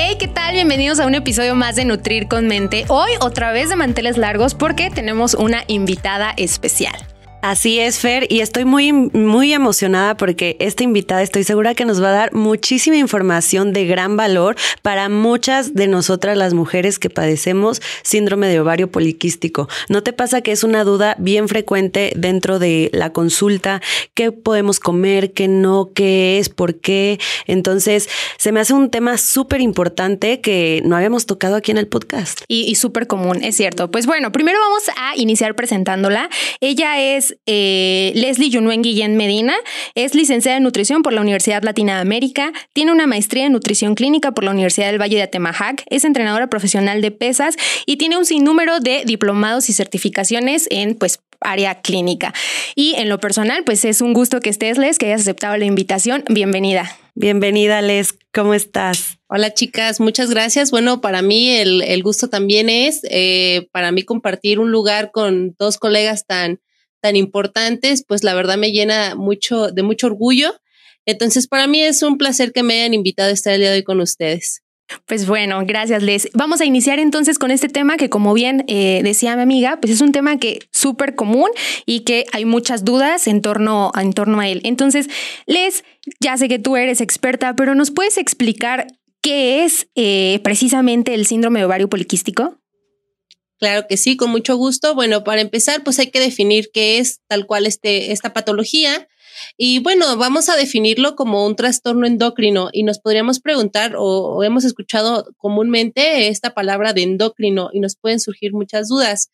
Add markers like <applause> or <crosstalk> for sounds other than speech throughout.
Hey, ¿qué tal? Bienvenidos a un episodio más de Nutrir con Mente. Hoy otra vez de manteles largos porque tenemos una invitada especial. Así es, Fer, y estoy muy, muy emocionada porque esta invitada estoy segura que nos va a dar muchísima información de gran valor para muchas de nosotras las mujeres que padecemos síndrome de ovario poliquístico. ¿No te pasa que es una duda bien frecuente dentro de la consulta? ¿Qué podemos comer? ¿Qué no? ¿Qué es? ¿Por qué? Entonces, se me hace un tema súper importante que no habíamos tocado aquí en el podcast. Y, y súper común, es cierto. Pues bueno, primero vamos a iniciar presentándola. Ella es eh, Leslie Yunuen Guillén Medina. Es licenciada en nutrición por la Universidad Latina de América. Tiene una maestría en nutrición clínica por la Universidad del Valle de Atemajac. Es entrenadora profesional de pesas y tiene un sinnúmero de diplomados y certificaciones en pues área clínica. Y en lo personal, pues es un gusto que estés, Les, que hayas aceptado la invitación. Bienvenida. Bienvenida, Les. ¿Cómo estás? Hola, chicas. Muchas gracias. Bueno, para mí el, el gusto también es eh, para mí compartir un lugar con dos colegas tan tan importantes, pues la verdad me llena mucho de mucho orgullo. Entonces, para mí es un placer que me hayan invitado a estar el día de hoy con ustedes. Pues bueno, gracias Les. Vamos a iniciar entonces con este tema que como bien eh, decía mi amiga, pues es un tema que súper común y que hay muchas dudas en torno, en torno a él. Entonces, Les, ya sé que tú eres experta, pero ¿nos puedes explicar qué es eh, precisamente el síndrome ovario poliquístico? Claro que sí, con mucho gusto. Bueno, para empezar, pues hay que definir qué es tal cual este, esta patología. Y bueno, vamos a definirlo como un trastorno endocrino y nos podríamos preguntar o, hemos escuchado comúnmente esta palabra de endocrino y nos pueden surgir muchas dudas.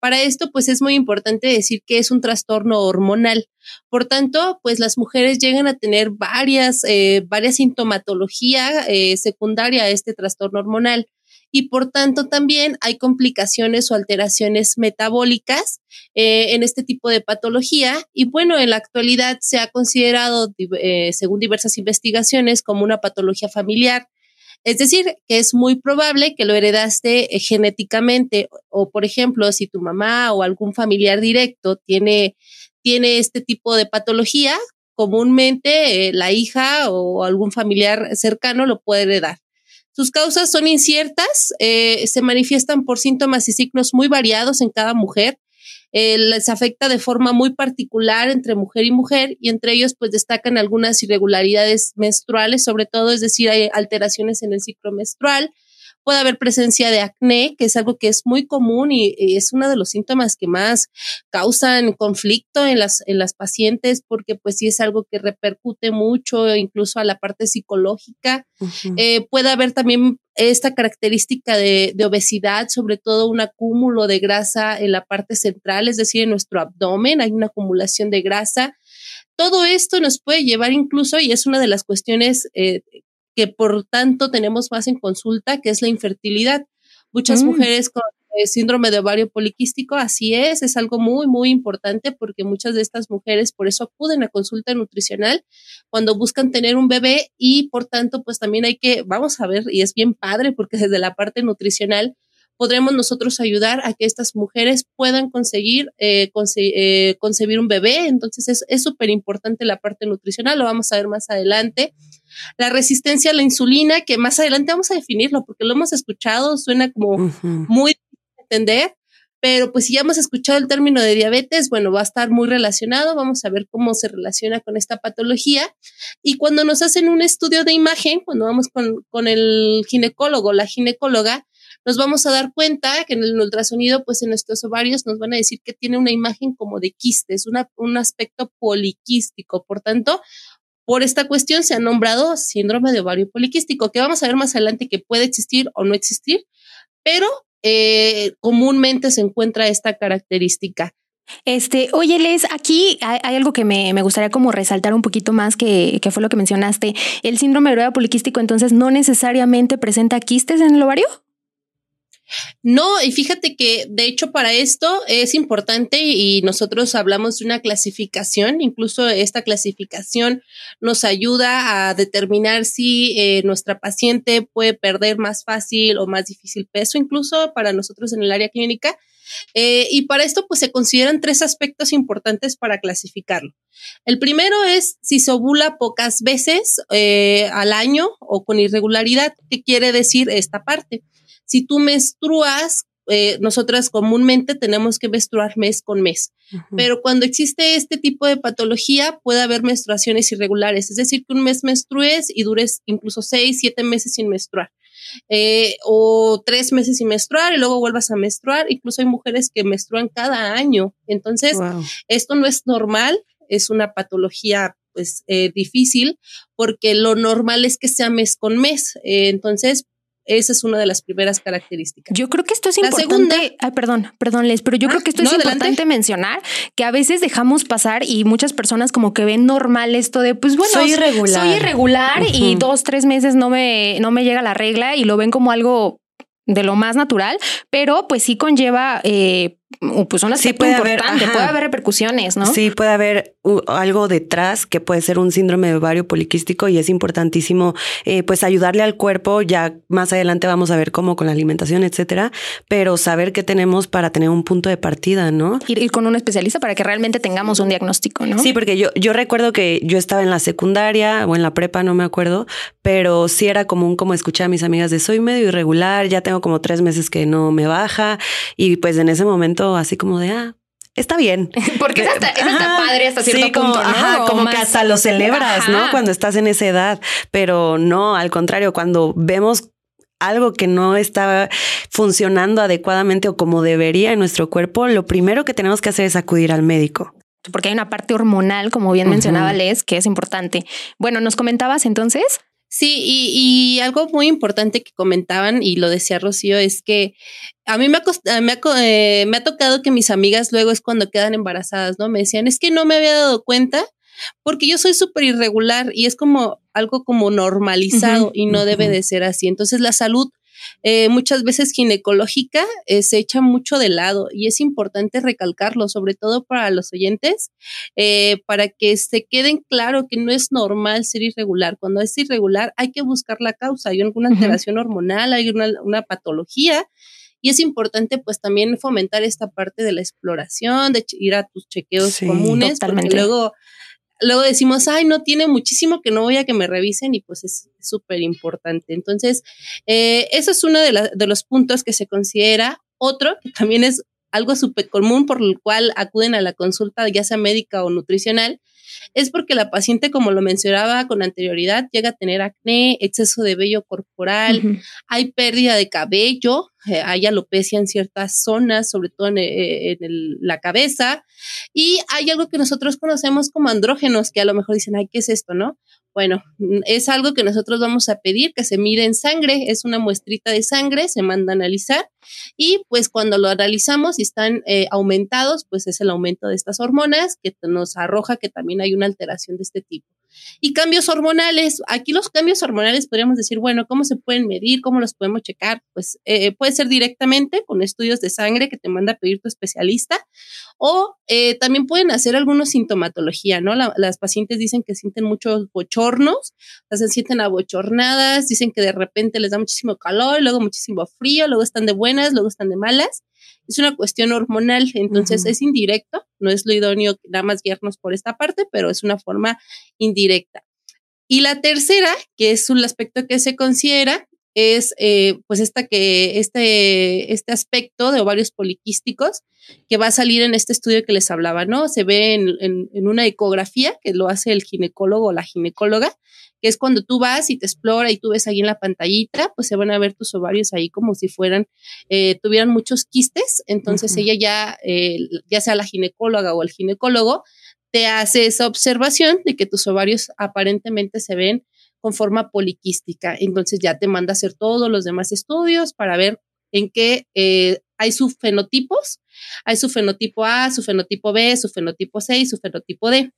Para esto, pues es muy importante decir que es un trastorno hormonal. Por tanto, pues las mujeres llegan a tener varias, eh, varias sintomatología eh, secundaria a este trastorno hormonal y por tanto también hay complicaciones o alteraciones metabólicas eh, en este tipo de patología. Y bueno, en la actualidad se ha considerado, eh, según diversas investigaciones, como una patología familiar. Es decir, que es muy probable que lo heredaste eh, genéticamente o, por ejemplo, si tu mamá o algún familiar directo tiene, tiene este tipo de patología, comúnmente la hija o algún familiar cercano lo puede heredar. Sus causas son inciertas, eh, se manifiestan por síntomas y signos muy variados en cada mujer. Eh, les afecta de forma muy particular entre mujer y mujer y entre ellos pues destacan algunas irregularidades menstruales, sobre todo, es decir, hay alteraciones en el ciclo menstrual, puede haber presencia de acné, que es algo que es muy común y, es uno de los síntomas que más causan conflicto en las, en las pacientes, porque pues sí es algo que repercute mucho incluso a la parte psicológica. Eh, puede haber también esta característica de, de, obesidad, sobre todo un acúmulo de grasa en la parte central, es decir, en nuestro abdomen, hay una acumulación de grasa. Todo esto nos puede llevar incluso, y es una de las cuestiones eh, que por tanto tenemos más en consulta, que es la infertilidad. Muchas mm. mujeres con eh, síndrome de ovario poliquístico, así es, es algo muy, muy importante porque muchas de estas mujeres por eso acuden a consulta nutricional cuando buscan tener un bebé y por tanto pues también hay que, vamos a ver, y es bien padre porque <laughs> desde la parte nutricional podremos nosotros ayudar a que estas mujeres puedan conseguir eh, eh, concebir un bebé. Entonces es súper importante la parte nutricional, lo vamos a ver más adelante. La resistencia a la insulina, que más adelante vamos a definirlo porque lo hemos escuchado, suena como muy difícil de entender, pero pues si ya hemos escuchado el término de diabetes, bueno, va a estar muy relacionado, vamos a ver cómo se relaciona con esta patología. Y cuando nos hacen un estudio de imagen, cuando vamos con, con el ginecólogo, la ginecóloga, nos vamos a dar cuenta que en el ultrasonido, pues en nuestros ovarios nos van a decir que tiene una imagen como de quistes, una, un aspecto poliquístico. Por tanto, por esta cuestión se ha nombrado síndrome de ovario poliquístico, que vamos a ver más adelante que puede existir o no existir, pero eh, comúnmente se encuentra esta característica. Este, oye, Les, aquí hay, algo que me, me, gustaría como resaltar un poquito más que, que fue lo que mencionaste. El síndrome de ovario poliquístico entonces no necesariamente presenta quistes en el ovario. No, y fíjate que de hecho para esto es importante y nosotros hablamos de una clasificación, incluso esta clasificación nos ayuda a determinar si eh, nuestra paciente puede perder más fácil o más difícil peso, incluso para nosotros en el área clínica. Eh, y para esto, pues se consideran tres aspectos importantes para clasificarlo. El primero es si se ovula pocas veces eh, al año o con irregularidad. ¿Qué quiere decir esta parte? Si tú menstruas, eh, nosotras comúnmente tenemos que menstruar mes con mes, pero cuando existe este tipo de patología puede haber menstruaciones irregulares, es decir, que un mes menstrues y dures incluso seis, siete meses sin menstruar. Eh, o tres meses sin menstruar y luego vuelvas a menstruar. Incluso hay mujeres que menstruan cada año. Entonces, esto no es normal, es una patología pues eh, difícil porque lo normal es que sea mes con mes. entonces, esa es una de las primeras características. Yo creo que esto es importante. ay, perdón, perdón, Les, pero yo creo ah, que esto es importante mencionar que a veces dejamos pasar y muchas personas como que ven normal esto de, pues bueno, soy irregular. Soy irregular y dos, tres meses no me, no me llega la regla y lo ven como algo de lo más natural, pero pues sí conlleva eh, pues un aspecto puede importante, haber, puede haber repercusiones, ¿no? Sí, puede haber algo detrás que puede ser un síndrome de ovario poliquístico y es importantísimo eh, pues ayudarle al cuerpo, ya más adelante vamos a ver cómo con la alimentación, etcétera, pero saber qué tenemos para tener un punto de partida, ¿no? Ir, ir, con un especialista para que realmente tengamos un diagnóstico, ¿no? Sí, porque yo, yo recuerdo que yo estaba en la secundaria o en la prepa, no me acuerdo, pero sí era común como escuchar a mis amigas de soy medio irregular, ya tengo como tres meses que no me baja y pues en ese momento así como de, ah, está bien. <laughs> Porque es hasta, padre hasta cierto como, punto, como que hasta lo celebras, ¿no? Cuando estás en esa edad, pero no, al contrario, cuando vemos algo que no está funcionando adecuadamente o como debería en nuestro cuerpo, lo primero que tenemos que hacer es acudir al médico. Porque hay una parte hormonal, como bien mencionaba Les, que es importante. Bueno, nos comentabas entonces. Sí, y, algo muy importante que comentaban, y lo decía Rocío, es que a mí me ha, me, eh, me ha tocado que mis amigas luego es cuando quedan embarazadas, ¿no? Me decían, es que no me había dado cuenta porque yo soy súper irregular y es como algo como normalizado y no debe de ser así. Entonces la salud eh, muchas veces ginecológica eh, se echa mucho de lado y es importante recalcarlo, sobre todo para los oyentes, eh, para que se queden claro que no es normal ser irregular. Cuando es irregular hay que buscar la causa, hay alguna alteración hormonal, hay una, patología. Y es importante pues también fomentar esta parte de la exploración, de ir a tus chequeos comunes, porque luego luego decimos, ay, no tiene muchísimo que no voy a que me revisen y pues es súper importante. Entonces, eh, eso es uno de, de los puntos que se considera. Otro, que también es algo súper común por el cual acuden a la consulta, ya sea médica o nutricional, es porque la paciente, como lo mencionaba con anterioridad, llega a tener acné, exceso de vello corporal, hay pérdida de cabello, eh, hay alopecia en ciertas zonas, sobre todo en, eh, la cabeza, y hay algo que nosotros conocemos como andrógenos, que a lo mejor dicen, ay, ¿qué es esto, no? Bueno, mm, es algo que nosotros vamos a pedir que se mide en sangre, es una muestrita de sangre, se manda a analizar y pues cuando lo analizamos y están eh, aumentados, pues es el aumento de estas hormonas que nos arroja que también hay una alteración de este tipo. Y cambios hormonales, aquí los cambios hormonales podríamos decir, bueno, ¿cómo se pueden medir? ¿Cómo los podemos checar? Pues eh, puede ser directamente con estudios de sangre que te manda a pedir tu especialista o eh, también pueden hacer algunos sintomatología, ¿no? las pacientes dicen que sienten muchos bochornos, se sienten abochornadas, dicen que de repente les da muchísimo calor, luego muchísimo frío, luego están de buenas, luego están de malas es una cuestión hormonal, entonces es indirecto, no es lo idóneo nada más guiarnos por esta parte, pero es una forma indirecta. Y la tercera, que es un aspecto que se considera, es eh, pues esta que, este, este aspecto de ovarios poliquísticos que va a salir en este estudio que les hablaba, ¿no? Se ve en, en una ecografía que lo hace el ginecólogo o la ginecóloga que es cuando tú vas y te explora y tú ves ahí en la pantallita, pues se van a ver tus ovarios ahí como si fueran, eh, tuvieran muchos quistes, entonces ella ya, eh, ya sea la ginecóloga o el ginecólogo, te hace esa observación de que tus ovarios aparentemente se ven con forma poliquística, entonces ya te manda a hacer todos los demás estudios para ver en qué eh, hay sus fenotipos, hay su fenotipo A, su fenotipo B, su fenotipo C y su fenotipo D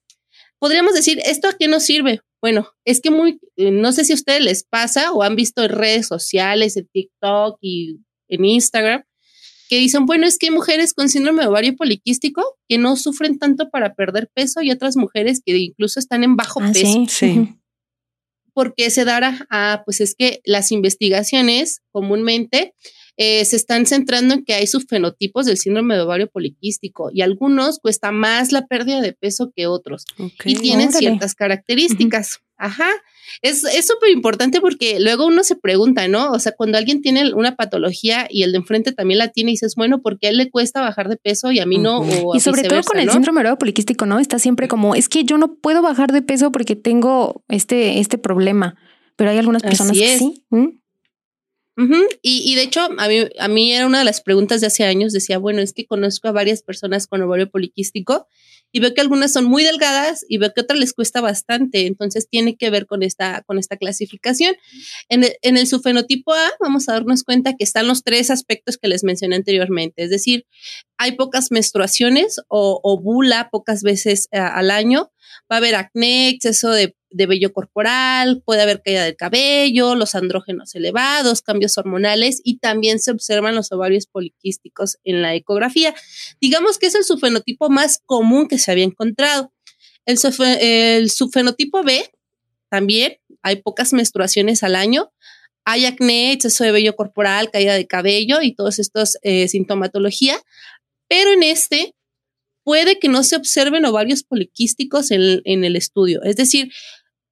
podríamos decir, ¿esto a qué nos sirve? Bueno, es que muy, eh, no sé si a ustedes les pasa o han visto en redes sociales, en TikTok y en Instagram que dicen, bueno, es que hay mujeres con síndrome de ovario poliquístico que no sufren tanto para perder peso y otras mujeres que incluso están en bajo Ah, peso. sí. Sí. ¿Por qué se dará? Ah, pues es que las investigaciones comúnmente eh, se están centrando en que hay subfenotipos del síndrome de ovario poliquístico y algunos cuesta más la pérdida de peso que otros y tienen órale. ciertas características. Ajá. Es es súper importante porque luego uno se pregunta, ¿no? O sea, cuando alguien tiene una patología y el de enfrente también la tiene y dices, bueno, ¿por qué a él le cuesta bajar de peso y a mí no? O Y sobre todo con el ¿no? síndrome ovario poliquístico, ¿no? Está siempre como, es que yo no puedo bajar de peso porque tengo este, este problema. Pero hay algunas Así personas que es. sí. ¿Mm? Y, de hecho, a mí, era una de las preguntas de hace años. Decía, bueno, es que conozco a varias personas con ovario poliquístico y veo que algunas son muy delgadas y veo que otras les cuesta bastante. Entonces tiene que ver con esta, con esta clasificación. En el, en el A vamos a darnos cuenta que están los tres aspectos que les mencioné anteriormente. Es decir, hay pocas menstruaciones o ovula pocas veces eh, al año. Va a haber acné, exceso de, de vello corporal, puede haber caída del cabello, los andrógenos elevados, cambios hormonales y también se observan los ovarios poliquísticos en la ecografía. Digamos que es el subfenotipo más común que se había encontrado. El, subfe- el subfenotipo B también hay pocas menstruaciones al año. Hay acné, exceso de vello corporal, caída de cabello y todos estos eh, sintomatología. Pero en este puede que no se observen ovarios poliquísticos en el estudio. Es decir,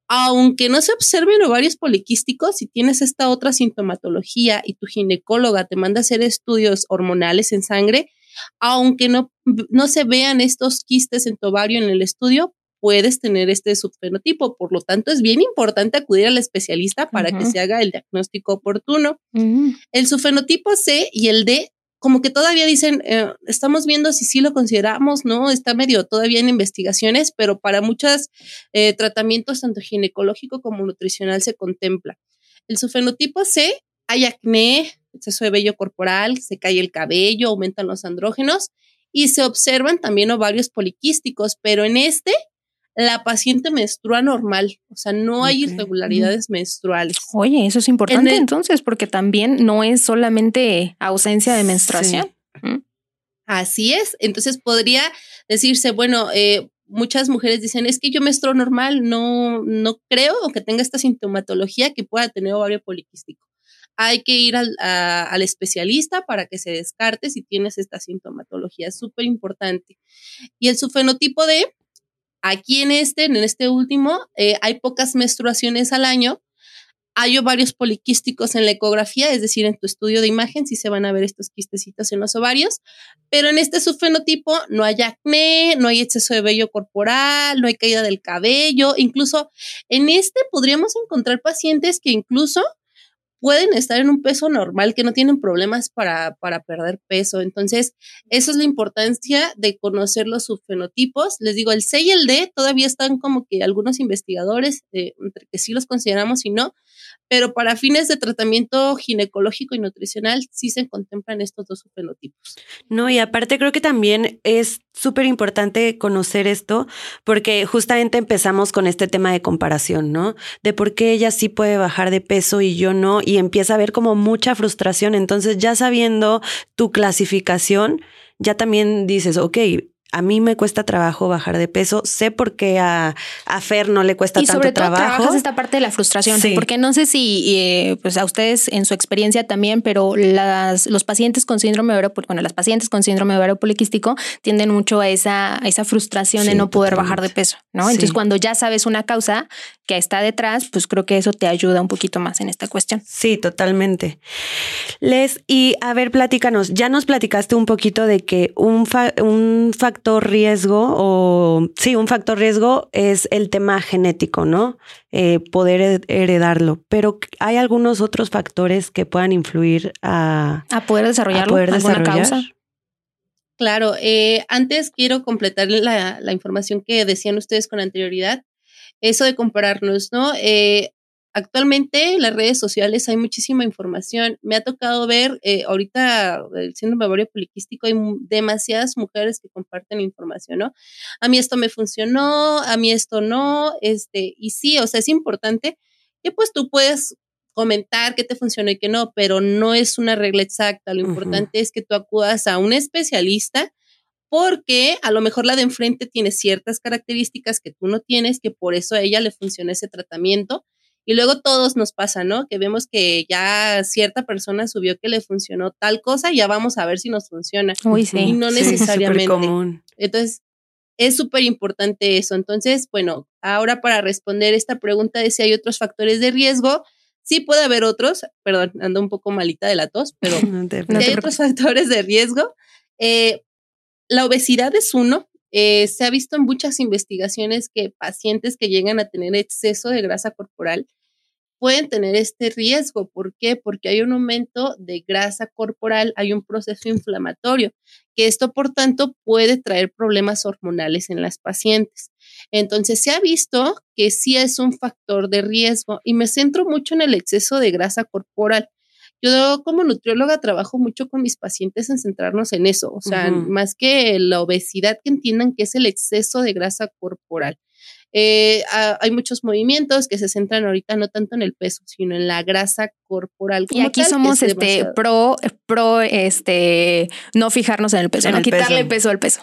aunque no se observen ovarios poliquísticos, si tienes esta otra sintomatología y tu ginecóloga te manda a hacer estudios hormonales en sangre, aunque no, no se vean estos quistes en tu ovario en el estudio, puedes tener este subfenotipo. Por lo tanto, es bien importante acudir al especialista para que se haga el diagnóstico oportuno. El subfenotipo C y el D, como que todavía dicen, eh, estamos viendo si sí lo consideramos, ¿no? Está medio todavía en investigaciones, pero para muchos eh, tratamientos, tanto ginecológico como nutricional, se contempla. El subfenotipo C, hay acné, exceso de vello corporal, se cae el cabello, aumentan los andrógenos y se observan también ovarios poliquísticos, pero en este, la paciente menstrua normal, o sea, no hay irregularidades menstruales. Oye, eso es importante En el- entonces, porque también no es solamente ausencia de menstruación. Mm. Así es. Entonces podría decirse, bueno, eh, muchas mujeres dicen, es que yo menstruo normal, no, no creo que tenga esta sintomatología que pueda tener ovario poliquístico. Hay que ir al, a- al especialista para que se descarte si tienes esta sintomatología. Es súper importante. Y el subfenotipo de, aquí en este, en este último, eh, hay pocas menstruaciones al año. Hay ovarios poliquísticos en la ecografía, es decir, en tu estudio de imagen sí se van a ver estos quistecitos en los ovarios, pero en este subfenotipo no hay acné, no hay exceso de vello corporal, no hay caída del cabello, incluso en este podríamos encontrar pacientes que incluso pueden estar en un peso normal, que no tienen problemas para, para perder peso. Entonces, eso es la importancia de conocer los subfenotipos. Les digo, el C y el D todavía están como que algunos investigadores, eh, entre que sí los consideramos y no, pero para fines de tratamiento ginecológico y nutricional sí se contemplan estos dos subfenotipos. No, y aparte creo que también es súper importante conocer esto porque justamente empezamos con este tema de comparación, ¿no? De por qué ella sí puede bajar de peso y yo no, y empieza a haber como mucha frustración. Entonces ya sabiendo tu clasificación, ya también dices, ok, a mí me cuesta trabajo bajar de peso, sé por qué a, a Fer no le cuesta Y tanto sobre todo trabajo. trabajas esta parte de la frustración, Sí. porque no sé si eh, pues a ustedes en su experiencia también, pero las, los pacientes con síndrome de ovario, bueno, las pacientes con síndrome de ovario poliquístico tienden mucho a esa, a esa frustración de Sí, no poder totalmente. bajar de peso, ¿no? Entonces cuando ya sabes una causa que está detrás, pues creo que eso te ayuda un poquito más en esta cuestión. Sí, totalmente. Les, y a ver, platícanos, ya nos platicaste un poquito de que un, fa- un factor riesgo, o sí, un factor riesgo es el tema genético, ¿no? Eh, poder her- heredarlo, pero ¿hay algunos otros factores que puedan influir a, A poder a desarrollarlo, poder alguna desarrollar? causa. Claro, eh, antes quiero completar la, la información que decían ustedes con anterioridad. Eso de compararnos, ¿no? Eh, actualmente en las redes sociales hay muchísima información. Me ha tocado ver, eh, ahorita el síndrome ovario poliquístico, hay demasiadas mujeres que comparten información, ¿no? A mí esto me funcionó, a mí esto no, este, y sí, o sea, es importante que pues tú puedes comentar qué te funcionó y qué no, pero no es una regla exacta. Lo importante es que tú acudas a un especialista porque a lo mejor la de enfrente tiene ciertas características que tú no tienes, que por eso a ella le funciona ese tratamiento. Y luego todos nos pasa, ¿no? Que vemos que ya cierta persona subió que le funcionó tal cosa y ya vamos a ver si nos funciona. Uy, sí. Y no Sí, necesariamente. supercomún. Entonces, es súper importante eso. Entonces, bueno, ahora para responder esta pregunta de si hay otros factores de riesgo, sí puede haber otros, perdón, ando un poco malita de la tos, pero <laughs> No te No si hay otros <laughs> factores de riesgo. Eh, la obesidad es uno. Eh, se ha visto en muchas investigaciones que pacientes que llegan a tener exceso de grasa corporal pueden tener este riesgo. ¿Por qué? Porque hay un aumento de grasa corporal, hay un proceso inflamatorio, que esto, por tanto, puede traer problemas hormonales en las pacientes. Entonces, se ha visto que sí es un factor de riesgo y me centro mucho en el exceso de grasa corporal. Yo como nutrióloga trabajo mucho con mis pacientes en centrarnos en eso, o sea, más que la obesidad, que entiendan que es el exceso de grasa corporal. Eh, ha- hay muchos movimientos que se centran ahorita no tanto en el peso, sino en la grasa corporal. Y como aquí tal, que somos es este demasiado. pro, pro este no fijarnos en el peso, En no el quitarle peso. peso al peso.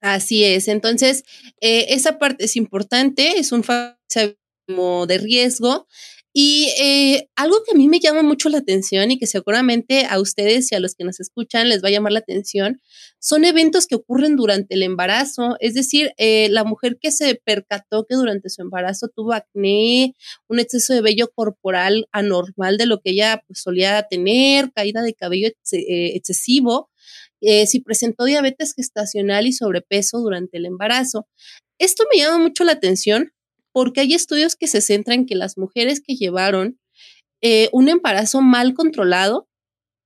Así es. Entonces, eh, esa parte es importante, es un factor como de riesgo. Y eh, algo que a mí me llama mucho la atención y que seguramente a ustedes y a los que nos escuchan les va a llamar la atención, son eventos que ocurren durante el embarazo. Es decir, eh, la mujer que se percató que durante su embarazo tuvo acné, un exceso de vello corporal anormal de lo que ella pues, solía tener, caída de cabello eh, excesivo, eh, si presentó diabetes gestacional y sobrepeso durante el embarazo. Esto me llama mucho la atención porque hay estudios que se centran en que las mujeres que llevaron eh, un embarazo mal controlado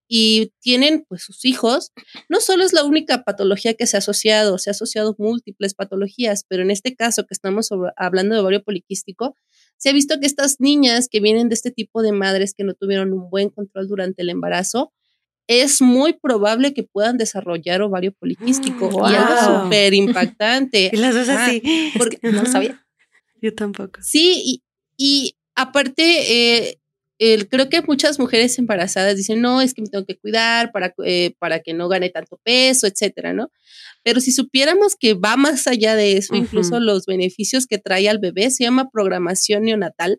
y tienen pues sus hijos, no solo es la única patología que se ha asociado, se ha asociado múltiples patologías, pero en este caso que estamos sobre- hablando de ovario poliquístico, se ha visto que estas niñas que vienen de este tipo de madres que no tuvieron un buen control durante el embarazo, es muy probable que puedan desarrollar ovario poliquístico y algo súper <laughs> impactante. Y las dos así. porque- No Ajá. sabía. Yo tampoco. Sí, y, y aparte, eh, el- creo que muchas mujeres embarazadas dicen, no, es que me tengo que cuidar para, eh, para que no gane tanto peso, etcétera, ¿no? Pero si supiéramos que va más allá de eso, incluso los beneficios que trae al bebé, se llama programación neonatal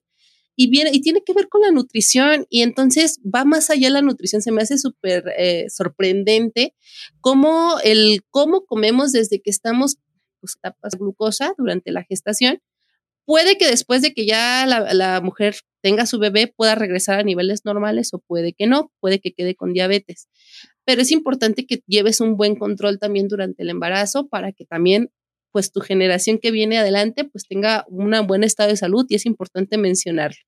y viene y tiene que ver con la nutrición y entonces va más allá de la nutrición se me hace súper eh, sorprendente cómo el cómo comemos desde que estamos pues tapas glucosa durante la gestación puede que después de que ya la, mujer tenga su bebé pueda regresar a niveles normales o puede que no, puede que quede con diabetes. Pero es importante que lleves un buen control también durante el embarazo para que también pues tu generación que viene adelante pues tenga un buen estado de salud y es importante mencionarlo.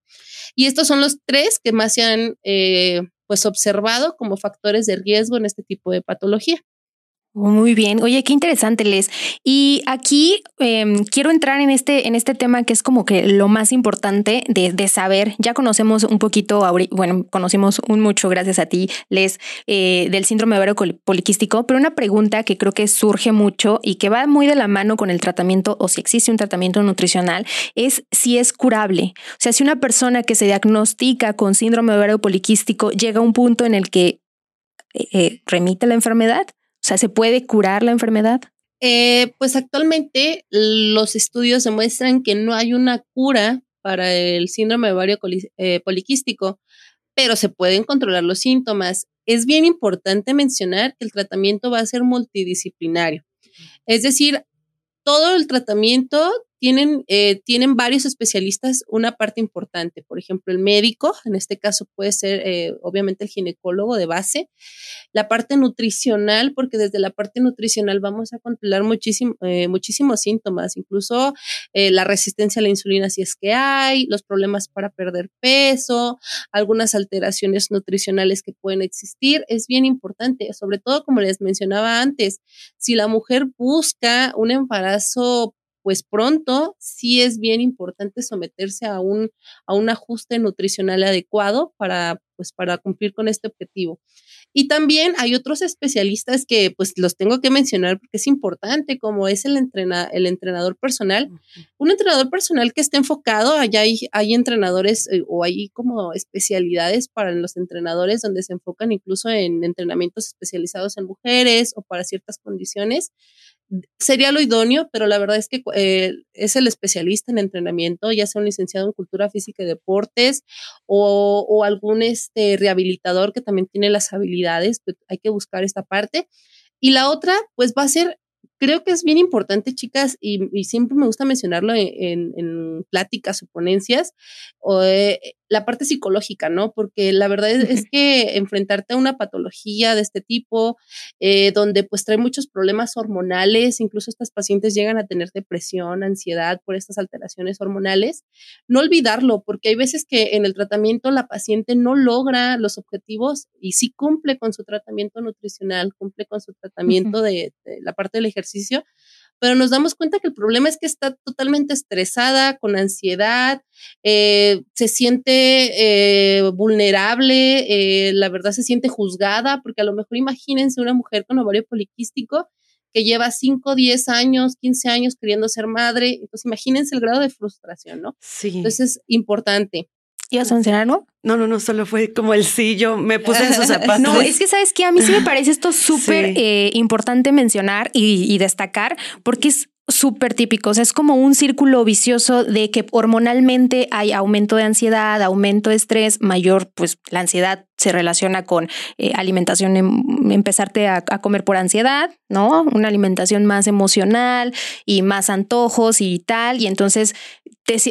Y estos son los tres que más se han eh, pues observado como factores de riesgo en este tipo de patología. Muy bien. Oye, qué interesante, Les. Y aquí em, quiero entrar en este, en este tema que es como que lo más importante de, de saber. Ya conocemos un poquito, bueno, conocimos un mucho gracias a ti, Les, eh, del síndrome ovario col- poliquístico, pero una pregunta que creo que surge mucho y que va muy de la mano con el tratamiento o si existe un tratamiento nutricional es si es curable. O sea, si una persona que se diagnostica con síndrome ovario poliquístico llega a un punto en el que eh, eh, remite la enfermedad. Sea, ¿se puede curar la enfermedad? Eh, pues actualmente los estudios demuestran que no hay una cura para el síndrome de ovario eh, poliquístico, pero se pueden controlar los síntomas. Es bien importante mencionar que el tratamiento va a ser multidisciplinario. Es decir, todo el tratamiento tienen, eh, tienen varios especialistas una parte importante. Por ejemplo, el médico, en este caso puede ser eh, obviamente el ginecólogo de base, la parte nutricional, porque desde la parte nutricional vamos a controlar muchísimo, eh, muchísimos síntomas, incluso la resistencia a la insulina si es que hay, los problemas para perder peso, algunas alteraciones nutricionales que pueden existir. Es bien importante, sobre todo como les mencionaba antes, si la mujer busca un embarazo pues pronto sí es bien importante someterse a un, a un ajuste nutricional adecuado para, pues, para cumplir con este objetivo. Y también hay otros especialistas que pues los tengo que mencionar porque es importante, como es el, el entrenador personal. Un entrenador personal que esté enfocado, allá hay, hay entrenadores eh, o hay como especialidades para los entrenadores donde se enfocan incluso en entrenamientos especializados en mujeres o para ciertas condiciones sería lo idóneo, pero la verdad es que eh, es el especialista en entrenamiento, ya sea un licenciado en cultura física y deportes o, algún este, rehabilitador que también tiene las habilidades, pues hay que buscar esta parte. Y la otra, pues va a ser creo que es bien importante, chicas, y, siempre me gusta mencionarlo en, en, pláticas o ponencias, o, eh, la parte psicológica, ¿no? Porque la verdad es, que enfrentarte a una patología de este tipo, eh, donde pues trae muchos problemas hormonales, incluso estas pacientes llegan a tener depresión, ansiedad por estas alteraciones hormonales, no olvidarlo, porque hay veces que en el tratamiento la paciente no logra los objetivos y sí cumple con su tratamiento nutricional, cumple con su tratamiento de, de la parte del ejercicio, pero nos damos cuenta que el problema es que está totalmente estresada, con ansiedad, eh, se siente eh, vulnerable, eh, la verdad se siente juzgada, porque a lo mejor imagínense una mujer con ovario poliquístico que lleva 5, 10 años, 15 años queriendo ser madre, entonces imagínense el grado de frustración, ¿no? Sí. Entonces es importante. ¿Ibas a mencionar algo? No, no, no, solo fue como el sí, yo me puse en sus <laughs> zapatos. No, es que sabes que a mí sí me parece esto súper eh, importante mencionar y, y destacar porque es súper típico. O sea, es como un círculo vicioso de que hormonalmente hay aumento de ansiedad, aumento de estrés, mayor, pues la ansiedad se relaciona con eh, alimentación, em, empezarte a, comer por ansiedad, ¿no? Una alimentación más emocional y más antojos y tal. Y entonces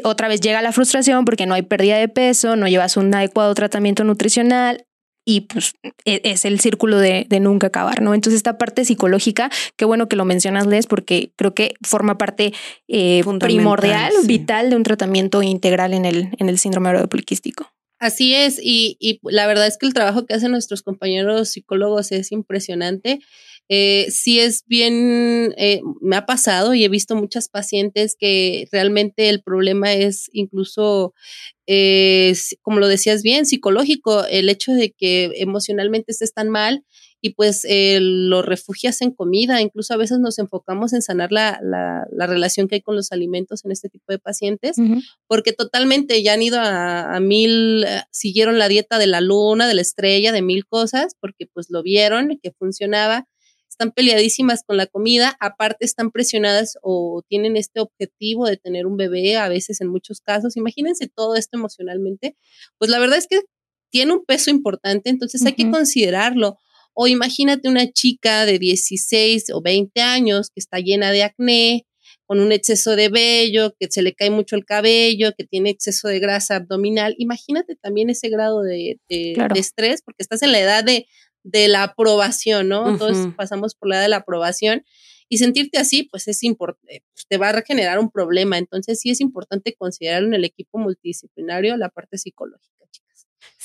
otra vez llega la frustración porque no hay pérdida de peso, no llevas un adecuado tratamiento nutricional, y pues e, es el círculo de, nunca acabar, ¿no? Entonces esta parte psicológica, qué bueno que lo mencionas, Les, porque creo que forma parte eh, primordial, vital de un tratamiento integral en el, en el síndrome poliquístico. Así es, y, y, la verdad es que el trabajo que hacen nuestros compañeros psicólogos es impresionante. Eh, sí es bien, eh, me ha pasado y he visto muchas pacientes que realmente el problema es incluso, eh, como lo decías bien, psicológico, el hecho de que emocionalmente estés tan mal y pues eh, lo refugias en comida, incluso a veces nos enfocamos en sanar la, la, la, relación que hay con los alimentos en este tipo de pacientes, porque totalmente ya han ido a, a, mil, eh, siguieron la dieta de la luna, de la estrella, de mil cosas, porque pues lo vieron que funcionaba están peleadísimas con la comida, aparte están presionadas o tienen este objetivo de tener un bebé, a veces en muchos casos. Imagínense todo esto emocionalmente. Pues la verdad es que tiene un peso importante, entonces hay que considerarlo. O imagínate una chica de 16 o 20 años que está llena de acné, con un exceso de vello, que se le cae mucho el cabello, que tiene exceso de grasa abdominal. Imagínate también ese grado de, de estrés, porque estás en la edad de, de la aprobación, ¿no? Todos pasamos por la edad de la aprobación y sentirte así, pues es importante, pues, te va a generar un problema. Entonces sí es importante considerar en el equipo multidisciplinario la parte psicológica.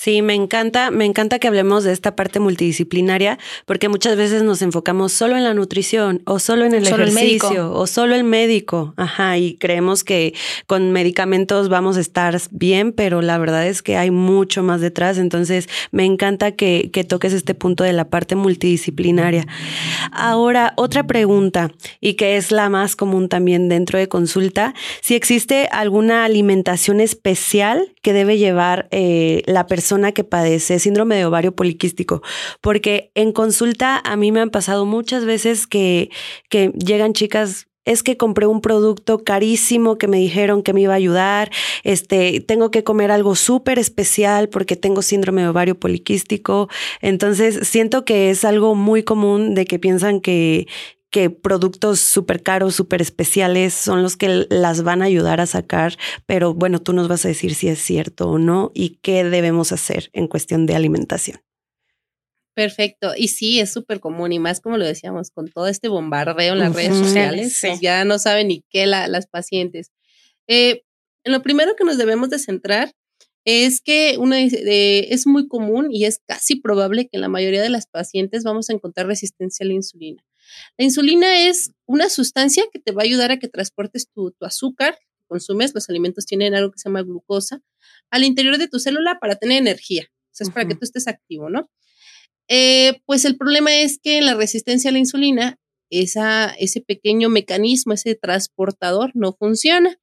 Sí, me encanta, me encanta que hablemos de esta parte multidisciplinaria, porque muchas veces nos enfocamos solo en la nutrición, o solo en el ejercicio, o solo el médico. Ajá, y creemos que con medicamentos vamos a estar bien, pero la verdad es que hay mucho más detrás. Entonces, me encanta que, que toques este punto de la parte multidisciplinaria. Ahora, otra pregunta, y que es la más común también dentro de consulta, si existe alguna alimentación especial que debe llevar eh, la persona que padece síndrome de ovario poliquístico, porque en consulta a mí me han pasado muchas veces que, que llegan chicas es que compré un producto carísimo que me dijeron que me iba a ayudar, este, tengo que comer algo súper especial porque tengo síndrome de ovario poliquístico. Entonces, siento que es algo muy común de que piensan que, que productos súper caros, súper especiales son los que las van a ayudar a sacar, pero bueno, tú nos vas a decir si es cierto o no y qué debemos hacer en cuestión de alimentación. Perfecto. Y sí, es súper común y más como lo decíamos, con todo este bombardeo en las redes sociales, pues ya no saben ni qué las pacientes. Eh, lo primero que nos debemos de centrar es que una, es muy común y es casi probable que en la mayoría de las pacientes vamos a encontrar resistencia a la insulina. La insulina es una sustancia que te va a ayudar a que transportes tu, tu azúcar, consumes, los alimentos tienen algo que se llama glucosa, al interior de tu célula para tener energía. O sea, es para que tú estés activo, ¿no? Eh, pues el problema es que en la resistencia a la insulina, esa, ese pequeño mecanismo, ese transportador no funciona.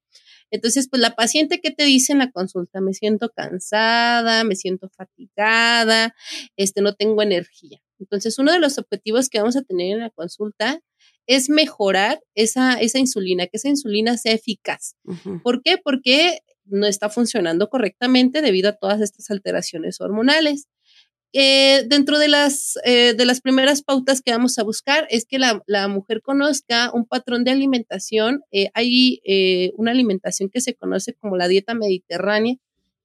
Entonces, pues la paciente que te dice en la consulta, me siento cansada, me siento fatigada, este, no tengo energía. Entonces, uno de los objetivos que vamos a tener en la consulta es mejorar esa, esa insulina, que esa insulina sea eficaz. ¿Por qué? Porque no está funcionando correctamente debido a todas estas alteraciones hormonales. Eh, dentro de las, eh, de las primeras pautas que vamos a buscar es que la, mujer conozca un patrón de alimentación. Eh, hay una alimentación que se conoce como la dieta mediterránea,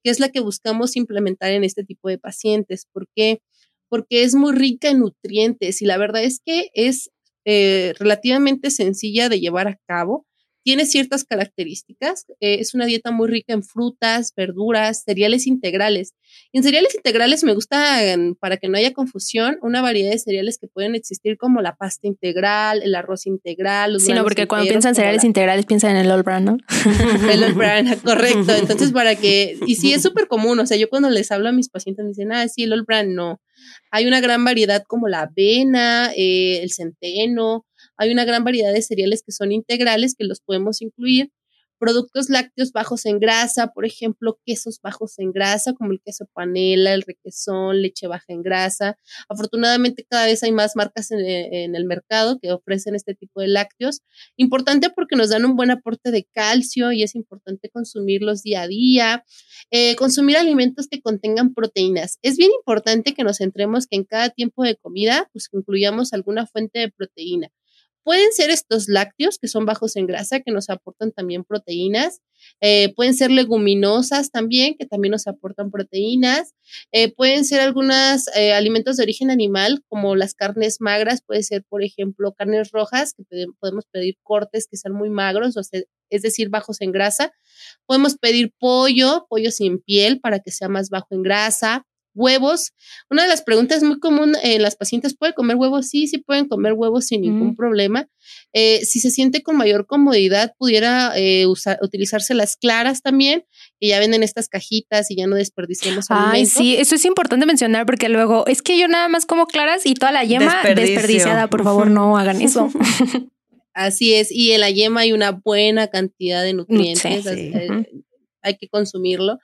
que es la que buscamos implementar en este tipo de pacientes. ¿Por qué? Porque es muy rica en nutrientes y la verdad es que es relativamente sencilla de llevar a cabo tiene ciertas características. Eh, es una dieta muy rica en frutas, verduras, cereales integrales. en cereales integrales me gusta, para que no haya confusión, una variedad de cereales que pueden existir como la pasta integral, el arroz integral. Los sí, no, porque cuando piensan cereales integrales piensan en el All Brand, ¿no? <laughs> el All Brand, correcto. <laughs> Entonces, para que, y sí, es súper común. O sea, yo cuando les hablo a mis pacientes me dicen, ah, sí, el All Brand, no. Hay una gran variedad como la avena, eh, el centeno, hay una gran variedad de cereales que son integrales que los podemos incluir. Productos lácteos bajos en grasa, por ejemplo, quesos bajos en grasa, como el queso panela, el requesón, leche baja en grasa. Afortunadamente, cada vez hay más marcas en, el mercado que ofrecen este tipo de lácteos. Importante porque nos dan un buen aporte de calcio y es importante consumirlos día a día. Eh, consumir alimentos que contengan proteínas. Es bien importante que nos centremos que en cada tiempo de comida, pues incluyamos alguna fuente de proteína. Pueden ser estos lácteos, que son bajos en grasa, que nos aportan también proteínas. Eh, pueden ser leguminosas también, que también nos aportan proteínas. Eh, pueden ser algunos eh, alimentos de origen animal, como las carnes magras, puede ser, por ejemplo, carnes rojas, que podemos pedir cortes que sean muy magros, o es decir, bajos en grasa. Podemos pedir pollo, pollo sin piel, para que sea más bajo en grasa huevos. Una de las preguntas muy común en las pacientes, ¿puede comer huevos? Sí, sí pueden comer huevos sin ningún mm. problema. Eh, si se siente con mayor comodidad, pudiera eh, utilizarse las claras también, que ya venden estas cajitas y ya no desperdiciamos Ay, sí, eso es importante mencionar porque luego es que yo nada más como claras y toda la yema desperdiciada. Por favor, no hagan eso. <laughs> Así es, y en la yema hay una buena cantidad de nutrientes, eh, hay que consumirlo.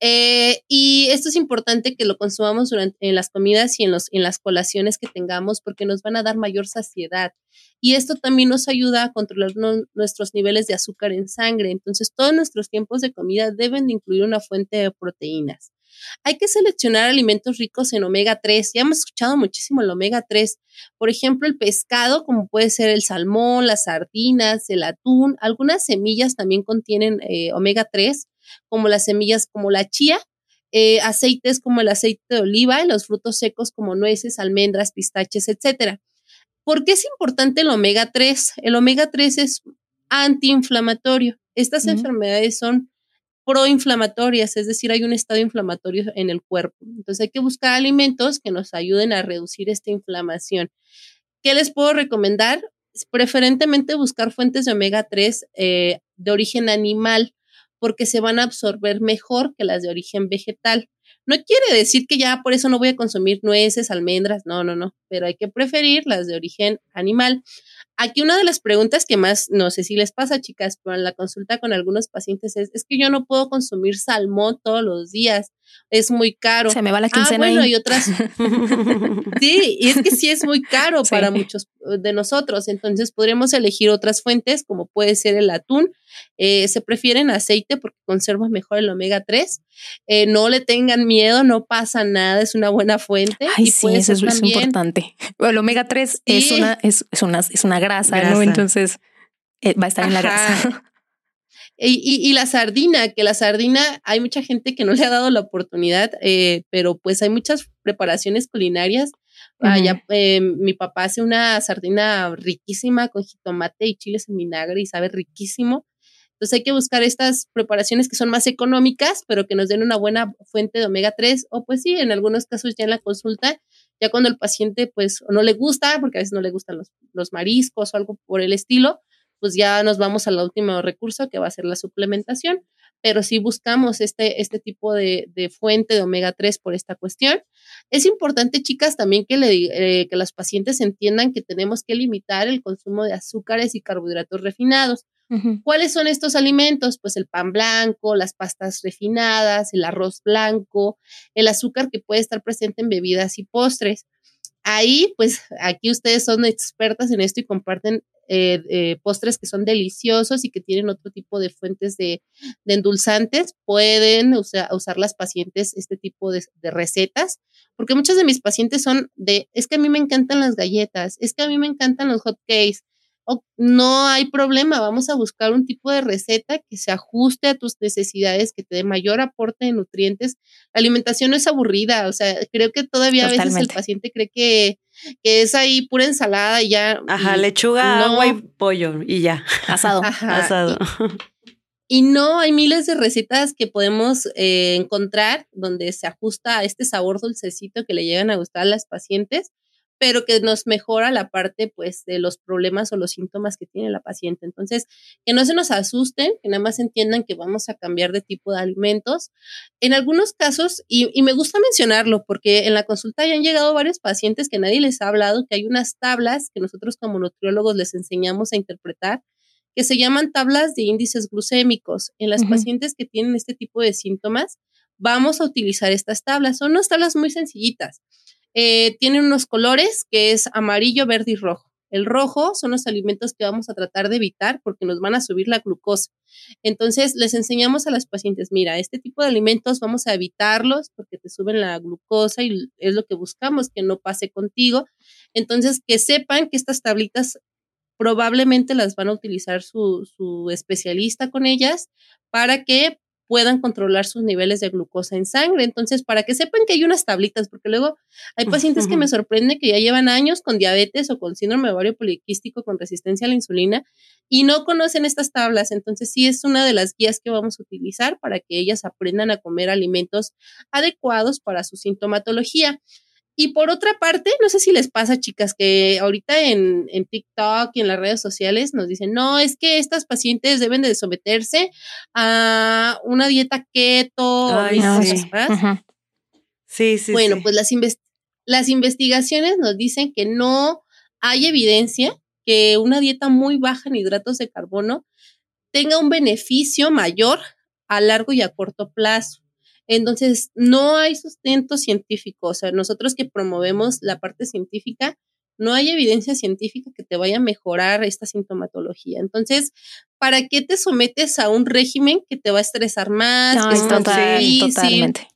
Eh, y esto es importante que lo consumamos durante, en las comidas y en, los, en las colaciones que tengamos porque nos van a dar mayor saciedad. Y esto también nos ayuda a controlar nuestros niveles de azúcar en sangre. Entonces, todos nuestros tiempos de comida deben de incluir una fuente de proteínas. Hay que seleccionar alimentos ricos en omega 3. Ya hemos escuchado muchísimo el omega 3. Por ejemplo, el pescado, como puede ser el salmón, las sardinas, el atún. Algunas semillas también contienen eh, omega 3 como las semillas como la chía, eh, aceites como el aceite de oliva, los frutos secos como nueces, almendras, pistaches, etc. ¿Por qué es importante el omega 3? El omega 3 es antiinflamatorio. Estas enfermedades son proinflamatorias, es decir, hay un estado inflamatorio en el cuerpo. Entonces hay que buscar alimentos que nos ayuden a reducir esta inflamación. ¿Qué les puedo recomendar? Preferentemente buscar fuentes de omega 3 eh, de origen animal porque se van a absorber mejor que las de origen vegetal. No quiere decir que ya por eso no voy a consumir nueces, almendras, no, no, no, pero hay que preferir las de origen animal. Aquí una de las preguntas que más, no sé si les pasa, chicas, pero en la consulta con algunos pacientes es, es que yo no puedo consumir salmón todos los días, es muy caro. Se me va la ah, quincena. Ah, bueno, y otras. <laughs> sí, y es que sí es muy caro para muchos de nosotros, entonces podríamos elegir otras fuentes, como puede ser el atún. Eh, se prefieren aceite porque conserva mejor el omega 3. Eh, no le tengan miedo, no pasa nada, es una buena fuente. Ay, y sí, eso es, importante. el omega 3 es, una, es, es, una, es una grasa, ¿no? Entonces eh, va a estar en la grasa. <laughs> Y, y, la sardina, que la sardina, hay mucha gente que no le ha dado la oportunidad, eh, pero pues hay muchas preparaciones culinarias. eh, mi papá hace una sardina riquísima con jitomate y chiles en vinagre y sabe riquísimo. Entonces hay que buscar estas preparaciones que son más económicas, pero que nos den una buena fuente de omega 3 o pues sí, en algunos casos ya en la consulta Ya cuando el paciente pues no le gusta, porque a veces no le gustan los, los mariscos o algo por el estilo, pues ya nos vamos al último recurso que va a ser la suplementación pero si buscamos este, este tipo de, fuente de omega 3 por esta cuestión. Es importante, chicas, también que, le, eh, que las pacientes entiendan que tenemos que limitar el consumo de azúcares y carbohidratos refinados. ¿Cuáles son estos alimentos? Pues el pan blanco, las pastas refinadas, el arroz blanco, el azúcar que puede estar presente en bebidas y postres. Ahí, pues aquí ustedes son expertas en esto y comparten eh, eh, postres que son deliciosos y que tienen otro tipo de fuentes de, endulzantes, pueden usar las pacientes este tipo de, de, recetas, porque muchas de mis pacientes son de, es que a mí me encantan las galletas, es que a mí me encantan los hot cakes, no hay problema, vamos a buscar un tipo de receta que se ajuste a tus necesidades, que te dé mayor aporte de nutrientes. La alimentación no es aburrida, o sea, creo que todavía a veces el paciente cree que, que es ahí pura ensalada y ya. Ajá, lechuga, agua y pollo y ya. <laughs> Asado. Asado. <laughs> Y, no, hay miles de recetas que podemos eh, encontrar donde se ajusta a este sabor dulcecito que le llegan a gustar a las pacientes pero que nos mejora la parte pues de los problemas o los síntomas que tiene la paciente. Entonces, que no se nos asusten, que nada más entiendan que vamos a cambiar de tipo de alimentos. En algunos casos, y, y me gusta mencionarlo porque en la consulta ya han llegado varios pacientes que nadie les ha hablado, que hay unas tablas que nosotros como nutriólogos les enseñamos a interpretar que se llaman tablas de índices glucémicos. En las pacientes que tienen este tipo de síntomas, vamos a utilizar estas tablas. Son unas tablas muy sencillitas. Eh, tienen unos colores que es amarillo, verde y rojo. El rojo son los alimentos que vamos a tratar de evitar porque nos van a subir la glucosa. Entonces, les enseñamos a las pacientes, mira, este tipo de alimentos vamos a evitarlos porque te suben la glucosa y es lo que buscamos, que no pase contigo. Entonces, que sepan que estas tablitas probablemente las van a utilizar su, su especialista con ellas para que puedan controlar sus niveles de glucosa en sangre. Entonces, para que sepan que hay unas tablitas, porque luego hay pacientes que me sorprende que ya llevan años con diabetes o con síndrome ovario poliquístico con resistencia a la insulina y no conocen estas tablas. Entonces, sí es una de las guías que vamos a utilizar para que ellas aprendan a comer alimentos adecuados para su sintomatología. Y por otra parte, no sé si les pasa, chicas, que ahorita en, en, TikTok y en las redes sociales nos dicen, no, es que estas pacientes deben de someterse a una dieta keto. Ay, sí. sí. sí, Bueno, pues las, las investigaciones nos dicen que no hay evidencia que una dieta muy baja en hidratos de carbono tenga un beneficio mayor a largo y a corto plazo. Entonces, no hay sustento científico. O sea, nosotros que promovemos la parte científica, no hay evidencia científica que te vaya a mejorar esta sintomatología. Entonces, ¿para qué te sometes a un régimen que te va a estresar más? No, es totalmente.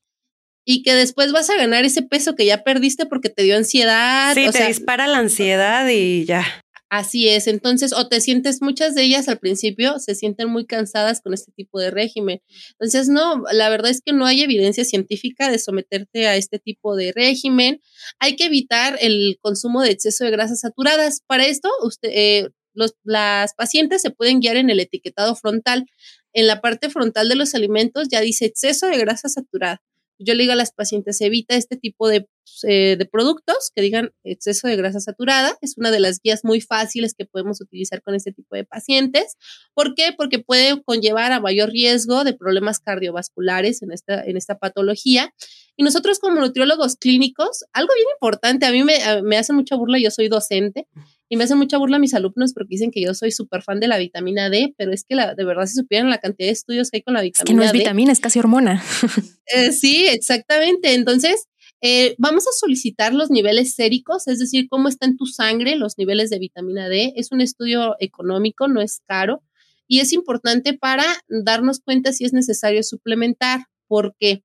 Y que después vas a ganar ese peso que ya perdiste porque te dio ansiedad. Sí, te dispara la ansiedad y ya. Así es, entonces, o te sientes, muchas de ellas al principio se sienten muy cansadas con este tipo de régimen. Entonces, no, la verdad es que no hay evidencia científica de someterte a este tipo de régimen. Hay que evitar el consumo de exceso de grasas saturadas. Para esto, usted, eh, los, las pacientes se pueden guiar en el etiquetado frontal. En la parte frontal de los alimentos ya dice exceso de grasa saturada yo le digo a las pacientes, evita este tipo de, eh, de, productos que digan exceso de grasa saturada. Es una de las guías muy fáciles que podemos utilizar con este tipo de pacientes. ¿Por qué? Porque puede conllevar a mayor riesgo de problemas cardiovasculares en esta, en esta patología. Y nosotros como nutriólogos clínicos, algo bien importante, a mí me, me hace mucha burla, yo soy docente y me hace mucha burla a mis alumnos porque dicen que yo soy súper fan de la vitamina D, pero es que la, de verdad si supieran la cantidad de estudios que hay con la vitamina D. Es que no es vitamina, es casi hormona. <laughs> Eh, sí, exactamente. Entonces, eh, vamos a solicitar los niveles séricos, es decir, cómo está en tu sangre los niveles de vitamina D. Es un estudio económico, no es caro y es importante para darnos cuenta si es necesario suplementar, porque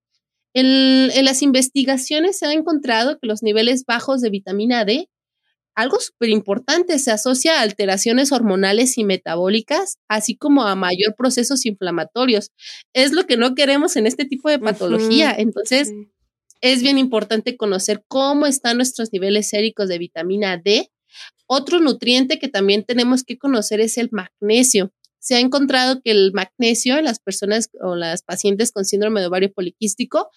en las investigaciones se ha encontrado que los niveles bajos de vitamina D algo súper importante, se asocia a alteraciones hormonales y metabólicas, así como a mayor procesos inflamatorios. Es lo que no queremos en este tipo de patología. Entonces, es bien importante conocer cómo están nuestros niveles séricos de vitamina D. Otro nutriente que también tenemos que conocer es el magnesio. Se ha encontrado que el magnesio en las personas o las pacientes con síndrome de ovario poliquístico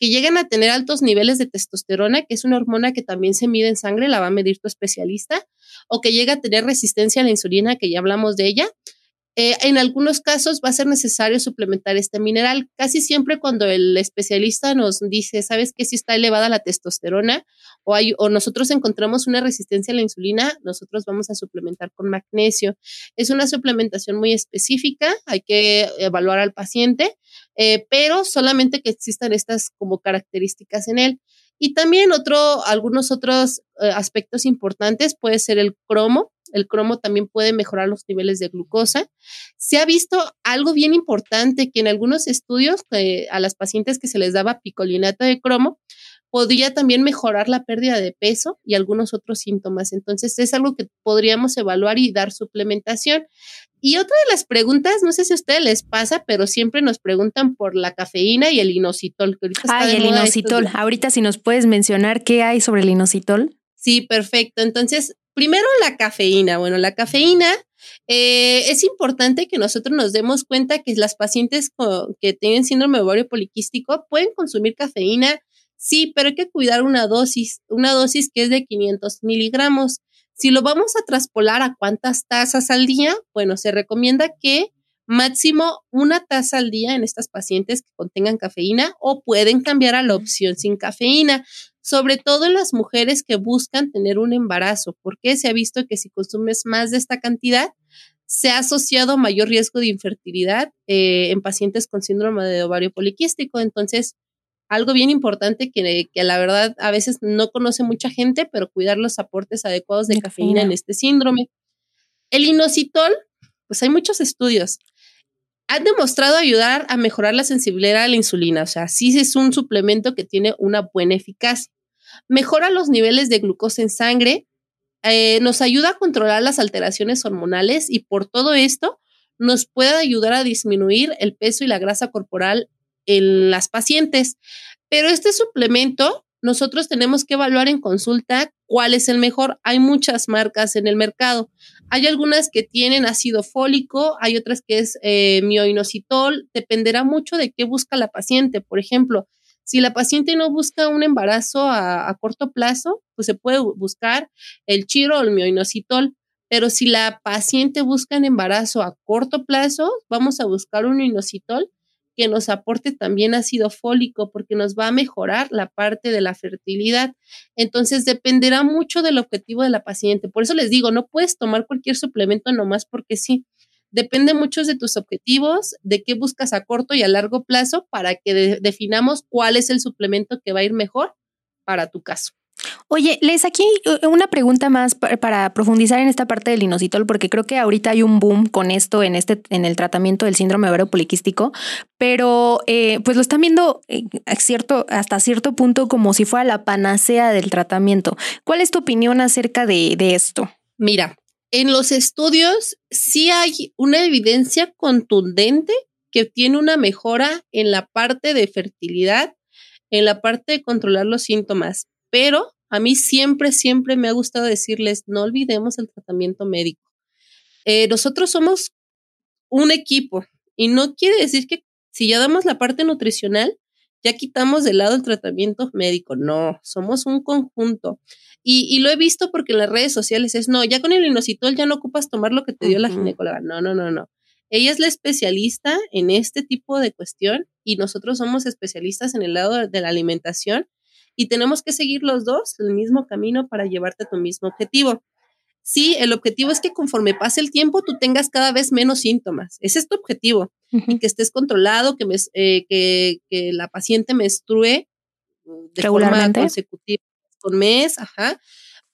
que llegan a tener altos niveles de testosterona, que es una hormona que también se mide en sangre, la va a medir tu especialista, o que llega a tener resistencia a la insulina, que ya hablamos de ella, eh, en algunos casos va a ser necesario suplementar este mineral. Casi siempre cuando el especialista nos dice, sabes que si está elevada la testosterona o, hay, o nosotros encontramos una resistencia a la insulina, nosotros vamos a suplementar con magnesio. Es una suplementación muy específica, hay que evaluar al paciente, eh, pero solamente que existan estas como características en él. Y también otro, algunos otros eh, aspectos importantes puede ser el cromo. El cromo también puede mejorar los niveles de glucosa. Se ha visto algo bien importante que en algunos estudios eh, a las pacientes que se les daba picolinato de cromo, podría también mejorar la pérdida de peso y algunos otros síntomas. Entonces es algo que podríamos evaluar y dar suplementación. Y otra de las preguntas, no sé si a ustedes les pasa, pero siempre nos preguntan por la cafeína y el inositol. Ay, el inositol. Ahorita si nos puedes mencionar qué hay sobre el inositol. Sí, perfecto. Entonces, primero la cafeína. Bueno, la cafeína eh, es importante que nosotros nos demos cuenta que las pacientes que tienen síndrome ovario poliquístico pueden consumir cafeína Sí, pero hay que cuidar una dosis, una dosis que es de 500 miligramos. Si lo vamos a traspolar a cuántas tazas al día, bueno, se recomienda que máximo una taza al día en estas pacientes que contengan cafeína o pueden cambiar a la opción sin cafeína, sobre todo en las mujeres que buscan tener un embarazo, porque se ha visto que si consumes más de esta cantidad, se ha asociado mayor riesgo de infertilidad eh, en pacientes con síndrome de ovario poliquístico. Entonces, algo bien importante que, que, la verdad a veces no conoce mucha gente, pero cuidar los aportes adecuados de cafeína en este síndrome. El inositol, pues hay muchos estudios. Han demostrado ayudar a mejorar la sensibilidad a la insulina, o sea, sí es un suplemento que tiene una buena eficacia. Mejora los niveles de glucosa en sangre, eh, nos ayuda a controlar las alteraciones hormonales y por todo esto nos puede ayudar a disminuir el peso y la grasa corporal en las pacientes. Pero este suplemento, nosotros tenemos que evaluar en consulta cuál es el mejor. Hay muchas marcas en el mercado. Hay algunas que tienen ácido fólico, hay otras que es eh, mioinositol. Dependerá mucho de qué busca la paciente. Por ejemplo, si la paciente no busca un embarazo a, corto plazo, pues se puede buscar el chiro o el mioinositol. Pero si la paciente busca un embarazo a corto plazo, vamos a buscar un inositol que nos aporte también ácido fólico porque nos va a mejorar la parte de la fertilidad. Entonces dependerá mucho del objetivo de la paciente. Por eso les digo, no puedes tomar cualquier suplemento nomás porque sí. Depende mucho de tus objetivos, de qué buscas a corto y a largo plazo para que definamos cuál es el suplemento que va a ir mejor para tu caso. Oye, Les, aquí eh, una pregunta más para profundizar en esta parte del inositol, porque creo que ahorita hay un boom con esto en este, en el tratamiento del síndrome ovario poliquístico, pero eh, pues lo están viendo eh, cierto, hasta cierto punto como si fuera la panacea del tratamiento. ¿Cuál es tu opinión acerca de, de esto? Mira, en los estudios sí hay una evidencia contundente que tiene una mejora en la parte de fertilidad, en la parte de controlar los síntomas, pero a mí siempre, siempre me ha gustado decirles, no olvidemos el tratamiento médico. Eh, nosotros somos un equipo y no quiere decir que si ya damos la parte nutricional, ya quitamos de lado el tratamiento médico. No, somos un conjunto. Y, lo he visto porque en las redes sociales es, no, ya con el inositol ya no ocupas tomar lo que te dio la ginecóloga. No, no, no, no. Ella es la especialista en este tipo de cuestión y nosotros somos especialistas en el lado de la alimentación y tenemos que seguir los dos el mismo camino para llevarte a tu mismo objetivo. Sí, el objetivo es que conforme pase el tiempo tú tengas cada vez menos síntomas. Ese es tu objetivo. Y que estés controlado, que, me, eh, que, que, la paciente menstrue de forma consecutiva con mes, ajá.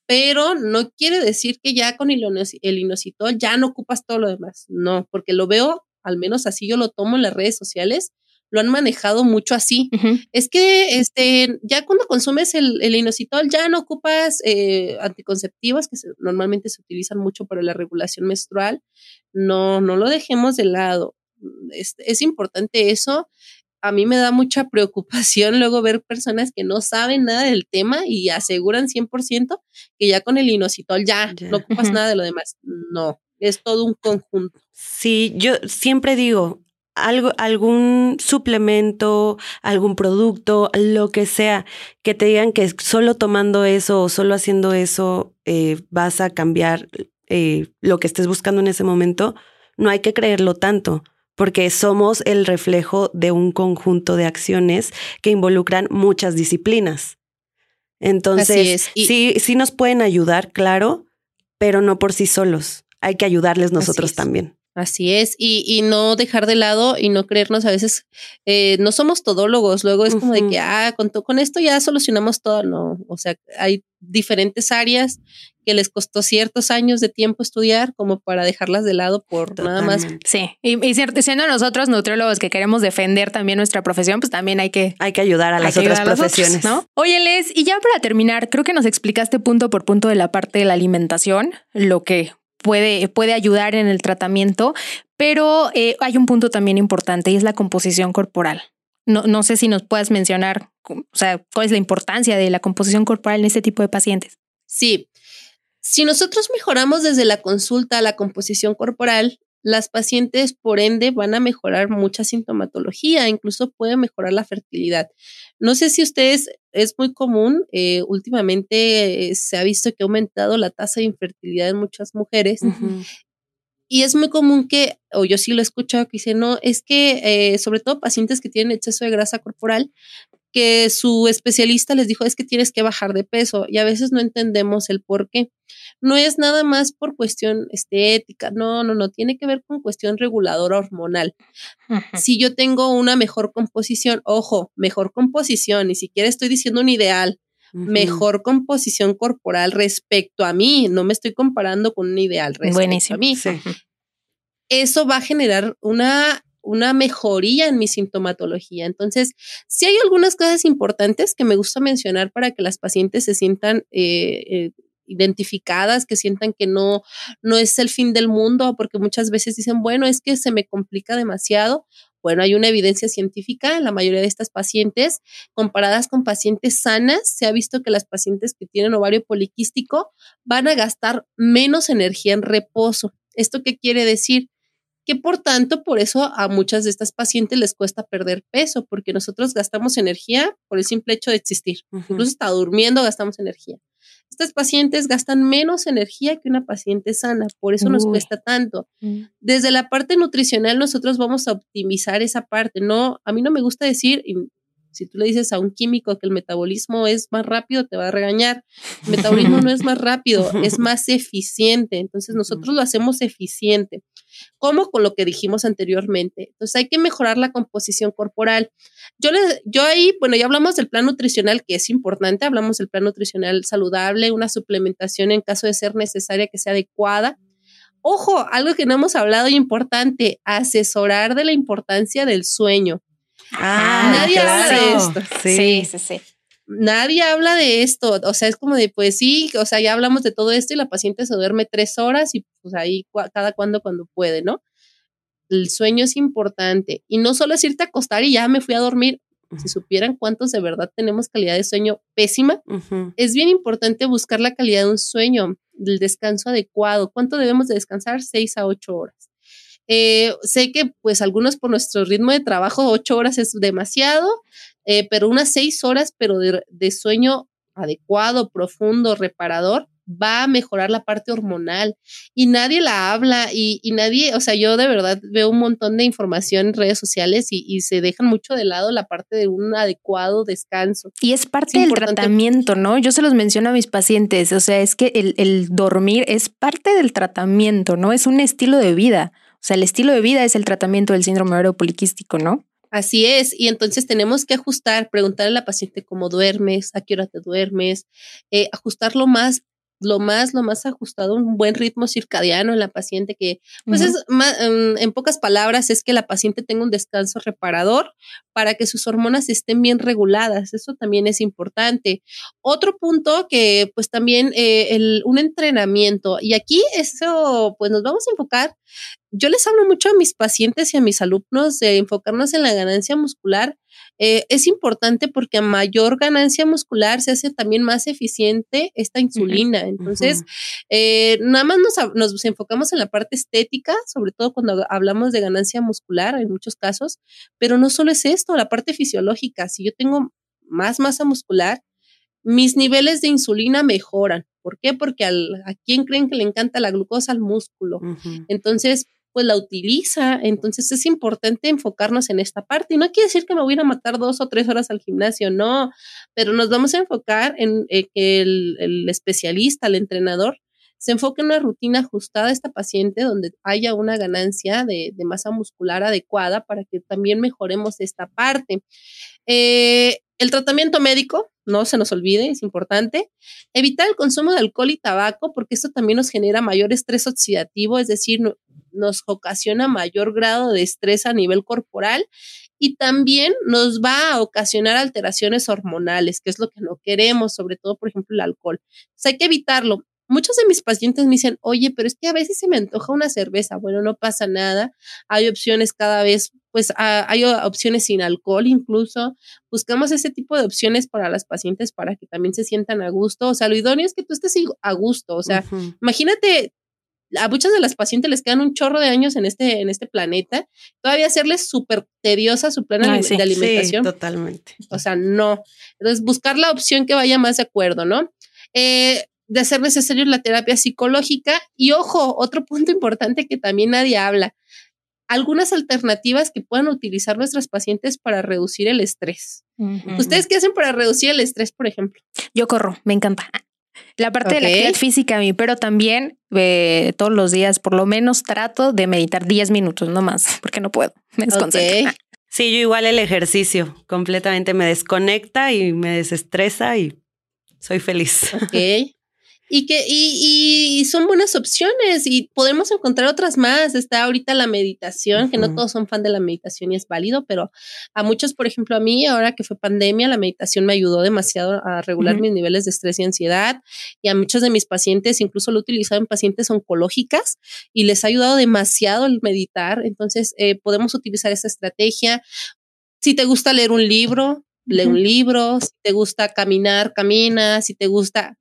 Pero no quiere decir que ya con el, el inositol ya no ocupas todo lo demás. No, porque lo veo, al menos así yo lo tomo en las redes sociales, lo han manejado mucho así. Es que este, ya cuando consumes el, el inositol ya no ocupas eh, anticonceptivos que normalmente se utilizan mucho para la regulación menstrual. No, no lo dejemos de lado. Es, es importante eso. A mí me da mucha preocupación luego ver personas que no saben nada del tema y aseguran 100% que ya con el inositol ya, no ocupas nada de lo demás. No, es todo un conjunto. Sí, yo siempre digo, algo, algún suplemento, algún producto, lo que sea, que te digan que solo tomando eso o solo haciendo eso eh, vas a cambiar eh, lo que estés buscando en ese momento, no hay que creerlo tanto, porque somos el reflejo de un conjunto de acciones que involucran muchas disciplinas. Entonces, sí, sí nos pueden ayudar, claro, pero no por sí solos. Hay que ayudarles nosotros también. Así es, y, y, no dejar de lado y no creernos a veces, eh, no somos todólogos, luego es como de que, ah, con, con esto ya solucionamos todo, no, o sea, hay diferentes áreas que les costó ciertos años de tiempo estudiar como para dejarlas de lado por nada más. Sí, y, y, siendo nosotros nutriólogos que queremos defender también nuestra profesión, pues también hay que... Hay que ayudar a las otras profesiones. ¿no? Oye, Les, y ya para terminar, creo que nos explicaste punto por punto de la parte de la alimentación, lo que puede, puede ayudar en el tratamiento, pero eh, hay un punto también importante y es la composición corporal. No, no sé si nos puedas mencionar, o sea, cuál es la importancia de la composición corporal en este tipo de pacientes. Sí, si nosotros mejoramos desde la consulta la composición corporal, las pacientes, por ende, van a mejorar mucha sintomatología, incluso puede mejorar la fertilidad. No sé si ustedes, es muy común, eh, últimamente eh, se ha visto que ha aumentado la tasa de infertilidad en muchas mujeres. Y es muy común que, o yo sí lo he escuchado, que dicen, no, es que eh, sobre todo pacientes que tienen exceso de grasa corporal, que su especialista les dijo es que tienes que bajar de peso y a veces no entendemos el por qué. No es nada más por cuestión estética, no, no, no, tiene que ver con cuestión reguladora hormonal. Si yo tengo una mejor composición, ojo, mejor composición, ni siquiera estoy diciendo un ideal, mejor composición corporal respecto a mí, no me estoy comparando con un ideal respecto a mí. Eso va a generar una una mejoría en mi sintomatología. Entonces, sí hay algunas cosas importantes que me gusta mencionar para que las pacientes se sientan eh, eh, identificadas, que sientan que no, no es el fin del mundo, porque muchas veces dicen, bueno, es que se me complica demasiado. Bueno, hay una evidencia científica en la mayoría de estas pacientes, comparadas con pacientes sanas, se ha visto que las pacientes que tienen ovario poliquístico van a gastar menos energía en reposo. ¿Esto qué quiere decir? Que por tanto, por eso a muchas de estas pacientes les cuesta perder peso, porque nosotros gastamos energía por el simple hecho de existir. Incluso hasta durmiendo gastamos energía. Estas pacientes gastan menos energía que una paciente sana, por eso nos cuesta tanto. Mm. Desde la parte nutricional nosotros vamos a optimizar esa parte, no, a mí no me gusta decir, si tú le dices a un químico que el metabolismo es más rápido, te va a regañar. El metabolismo no es más rápido, es <laughs> más eficiente. Entonces nosotros lo hacemos eficiente. ¿Cómo? Con lo que dijimos anteriormente. Entonces hay que mejorar la composición corporal. Yo, le, yo ahí, bueno, ya hablamos del plan nutricional, que es importante, hablamos del plan nutricional saludable, una suplementación en caso de ser necesaria que sea adecuada. Ojo, algo que no hemos hablado importante, asesorar de la importancia del sueño. Ah, nadie habla de esto. Sí, sí, sí. Nadie habla de esto. O sea, es como de, pues sí, o sea, ya hablamos de todo esto y la paciente se duerme tres horas y pues ahí cada cuando cuando puede, ¿no? El sueño es importante. Y no solo es irte a acostar y ya me fui a dormir. Si supieran cuántos de verdad tenemos calidad de sueño pésima, es bien importante buscar la calidad de un sueño, del descanso adecuado. ¿Cuánto debemos de descansar? Seis a ocho horas. Eh, sé que pues algunos por nuestro ritmo de trabajo, ocho horas es demasiado, eh, pero unas seis horas, pero de, sueño adecuado, profundo, reparador, va a mejorar la parte hormonal y nadie la habla y, nadie, o sea, yo de verdad veo un montón de información en redes sociales y, se dejan mucho de lado la parte de un adecuado descanso. Y es parte del tratamiento, ¿no? Yo se los menciono a mis pacientes, o sea, es que el, el dormir es parte del tratamiento, ¿no? Es un estilo de vida. O sea, el estilo de vida es el tratamiento del síndrome ovario poliquístico, ¿no? Así es, y entonces tenemos que ajustar, preguntarle a la paciente cómo duermes, a qué hora te duermes, eh, ajustarlo más lo más, lo más ajustado, un buen ritmo circadiano en la paciente que, pues es em, en pocas palabras, es que la paciente tenga un descanso reparador para que sus hormonas estén bien reguladas. Eso también es importante. Otro punto que, pues también eh, el, un entrenamiento, y aquí eso, pues nos vamos a enfocar. Yo les hablo mucho a mis pacientes y a mis alumnos de enfocarnos en la ganancia muscular eh, es importante porque a mayor ganancia muscular se hace también más eficiente esta insulina. Entonces, eh, nada más nos, nos, enfocamos en la parte estética, sobre todo cuando hablamos de ganancia muscular en muchos casos, pero no solo es esto, la parte fisiológica. Si yo tengo más masa muscular, mis niveles de insulina mejoran. ¿Por qué? Porque al, a quién creen que le encanta la glucosa al músculo. Entonces, pues la utiliza. Entonces es importante enfocarnos en esta parte. Y no quiere decir que me voy a matar dos o tres horas al gimnasio, no, pero nos vamos a enfocar en que el, especialista, el entrenador, se enfoque en una rutina ajustada a esta paciente donde haya una ganancia de, masa muscular adecuada para que también mejoremos esta parte. Eh, el tratamiento médico, no se nos olvide, es importante. Evitar el consumo de alcohol y tabaco, porque esto también nos genera mayor estrés oxidativo, es decir, nos ocasiona mayor grado de estrés a nivel corporal y también nos va a ocasionar alteraciones hormonales, que es lo que no queremos, sobre todo, por ejemplo, el alcohol. Entonces hay que evitarlo. Muchos de mis pacientes me dicen, oye, pero es que a veces se me antoja una cerveza. Bueno, no pasa nada. Hay opciones cada vez, pues hay opciones sin alcohol incluso. Buscamos ese tipo de opciones para las pacientes para que también se sientan a gusto. O sea, lo idóneo es que tú estés a gusto. O sea, imagínate a muchas de las pacientes les quedan un chorro de años en este, en este planeta, todavía hacerles súper tediosa su plan de alimentación. Sí, totalmente. O sea, no. Entonces, buscar la opción que vaya más de acuerdo, ¿no? Eh, de hacer necesario la terapia psicológica. Y ojo, otro punto importante que también nadie habla, algunas alternativas que puedan utilizar nuestras pacientes para reducir el estrés. ¿Ustedes qué hacen para reducir el estrés, por ejemplo? Yo corro, me encanta. La parte de la actividad física a mí, pero también eh, todos los días por lo menos trato de meditar 10 minutos, no más, porque no puedo, me desconcentro. Sí, yo igual el ejercicio completamente me desconecta y me desestresa y soy feliz. Ok. Y que y, y, son buenas opciones y podemos encontrar otras más. Está ahorita la meditación, que no todos son fan de la meditación y es válido, pero a muchos, por ejemplo, a mí, ahora que fue pandemia, la meditación me ayudó demasiado a regular mis niveles de estrés y ansiedad. Y a muchos de mis pacientes, incluso lo he utilizado en pacientes oncológicas y les ha ayudado demasiado el meditar. Entonces, eh, podemos utilizar esa estrategia. Si te gusta leer un libro, lee un libro, si te gusta caminar, camina, si te gusta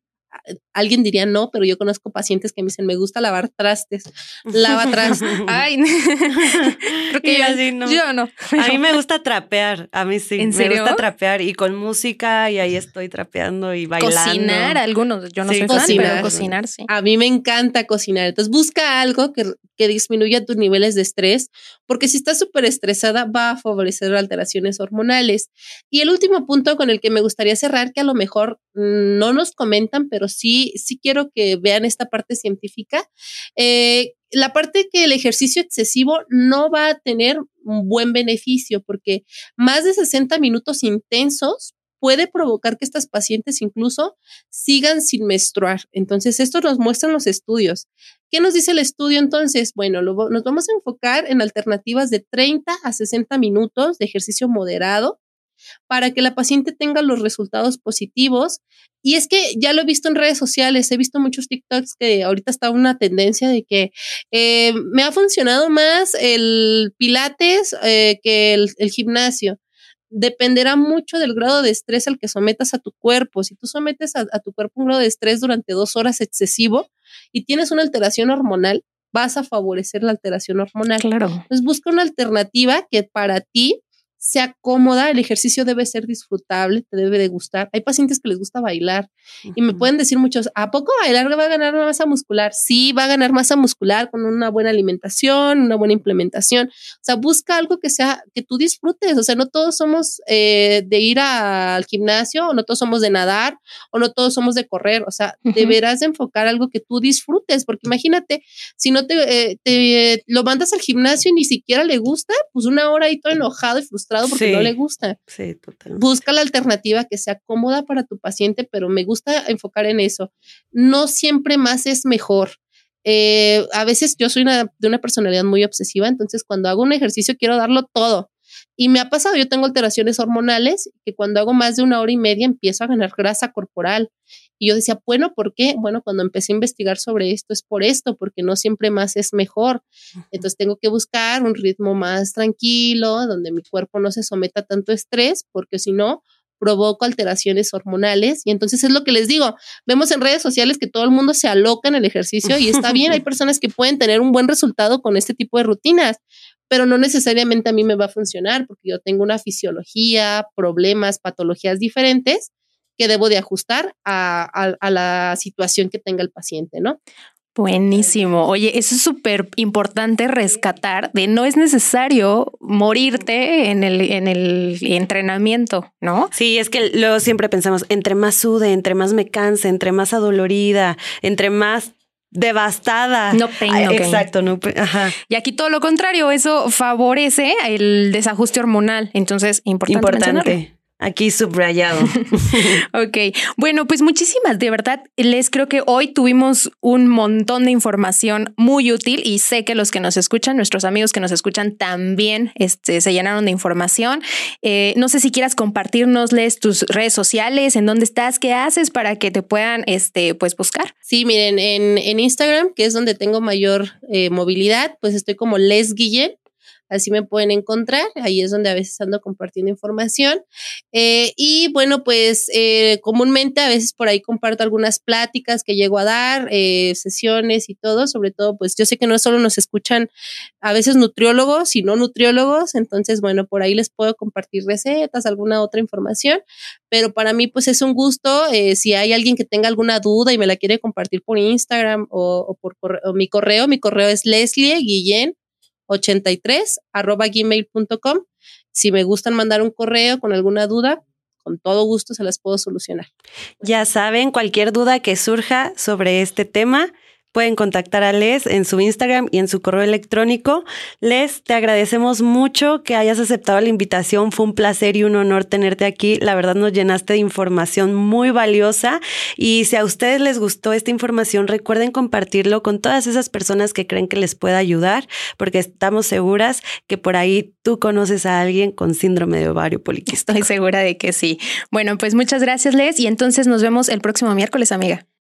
alguien diría no, pero yo conozco pacientes que me dicen, me gusta lavar trastes, lava trastes. <laughs> Ay, <laughs> creo que yo, no. yo, no. A mí me gusta trapear, a mí sí. ¿En me gusta trapear y con música y ahí estoy trapeando y bailando. Cocinar, algunos, yo no sé cocinar, pero cocinar, sí. A mí me encanta cocinar, entonces busca algo que, que disminuya tus niveles de estrés, porque si estás súper estresada va a favorecer alteraciones hormonales. Y el último punto con el que me gustaría cerrar, que a lo mejor no nos comentan, pero sí, sí quiero que vean esta parte científica. Eh, la parte que el ejercicio excesivo no va a tener un buen beneficio porque más de 60 minutos intensos puede provocar que estas pacientes incluso sigan sin menstruar. Entonces, esto nos muestran los estudios. ¿Qué nos dice el estudio entonces? Bueno, nos vamos a enfocar en alternativas de 30 a 60 minutos de ejercicio moderado para que la paciente tenga los resultados positivos. Y es que ya lo he visto en redes sociales, he visto muchos TikToks que ahorita está una tendencia de que eh, me ha funcionado más el pilates eh, que el, gimnasio dependerá mucho del grado de estrés al que sometas a tu cuerpo. Si tú sometes a, a, tu cuerpo un grado de estrés durante dos horas excesivo y tienes una alteración hormonal, vas a favorecer la alteración hormonal. Claro. Entonces busca una alternativa que para ti sea cómoda, el ejercicio debe ser disfrutable, te debe de gustar. Hay pacientes que les gusta bailar y me pueden decir muchos, ¿a poco bailar va a ganar masa muscular? Sí, va a ganar masa muscular con una buena alimentación, una buena implementación. O sea, busca algo que sea, que tú disfrutes. O sea, no todos somos eh, de ir al gimnasio o no todos somos de nadar o no todos somos de correr. O sea, deberás de enfocar algo que tú disfrutes, porque imagínate, si no te, eh, te lo mandas al gimnasio y ni siquiera le gusta, pues una hora ahí todo enojado y frustrado porque no le gusta. Sí, totalmente. Busca la alternativa que sea cómoda para tu paciente, pero me gusta enfocar en eso. No siempre más es mejor. Eh, a veces yo soy de una personalidad muy obsesiva, entonces cuando hago un ejercicio quiero darlo todo. Y me ha pasado, yo tengo alteraciones hormonales, que cuando hago más de una hora y media empiezo a ganar grasa corporal Y yo decía, bueno, ¿por qué? Bueno, cuando empecé a investigar sobre esto es por esto, porque no siempre más es mejor. Entonces tengo que buscar un ritmo más tranquilo, donde mi cuerpo no se someta a tanto estrés, porque si no, provoco alteraciones hormonales. Y entonces es lo que les digo, vemos en redes sociales que todo el mundo se aloca en el ejercicio y está bien, hay <laughs> personas que pueden tener un buen resultado con este tipo de rutinas, pero no necesariamente a mí me va a funcionar porque yo tengo una fisiología, problemas, patologías diferentes que debo de ajustar a, la situación que tenga el paciente, ¿no? Buenísimo. Oye, eso es súper importante rescatar de no es necesario morirte en el, en el entrenamiento, ¿no? Sí, es que luego siempre pensamos, entre más sude, entre más me canse, entre más adolorida, entre más devastada. No tengo. Exacto, no, ajá. Y aquí todo lo contrario, eso favorece el desajuste hormonal. Entonces, importante. Importante. Aquí subrayado. <laughs> ok, bueno, pues muchísimas, de verdad, les creo que hoy tuvimos un montón de información muy útil y sé que los que nos escuchan, nuestros amigos que nos escuchan también este, se llenaron de información. Eh, no sé si quieras compartirnosles tus redes sociales, en dónde estás, qué haces para que te puedan este, pues, buscar. Sí, miren, en, en Instagram, que es donde tengo mayor eh, movilidad, pues estoy como Les Guillén así me pueden encontrar, ahí es donde a veces ando compartiendo información. Eh, y bueno, pues eh, comúnmente a veces por ahí comparto algunas pláticas que llego a dar, eh, sesiones y todo, sobre todo, pues yo sé que no solo nos escuchan a veces nutriólogos y no nutriólogos, entonces bueno, por ahí les puedo compartir recetas, alguna otra información, pero para mí pues es un gusto, si hay alguien que tenga alguna duda y me la quiere compartir por Instagram o, por mi correo, mi correo es Leslie Guillén 83 arroba gmail.com. Si me gustan mandar un correo con alguna duda, con todo gusto se las puedo solucionar. Ya saben, cualquier duda que surja sobre este tema, Pueden contactar a Les en su Instagram y en su correo electrónico. Les, te agradecemos mucho que hayas aceptado la invitación. Fue un placer y un honor tenerte aquí. La verdad nos llenaste de información muy valiosa y si a ustedes les gustó esta información, recuerden compartirlo con todas esas personas que creen que les pueda ayudar, porque estamos seguras que por ahí tú conoces a alguien con síndrome de ovario poliquístico. Estoy segura de que sí. Bueno, pues muchas gracias, Les, y entonces nos vemos el próximo miércoles, amiga.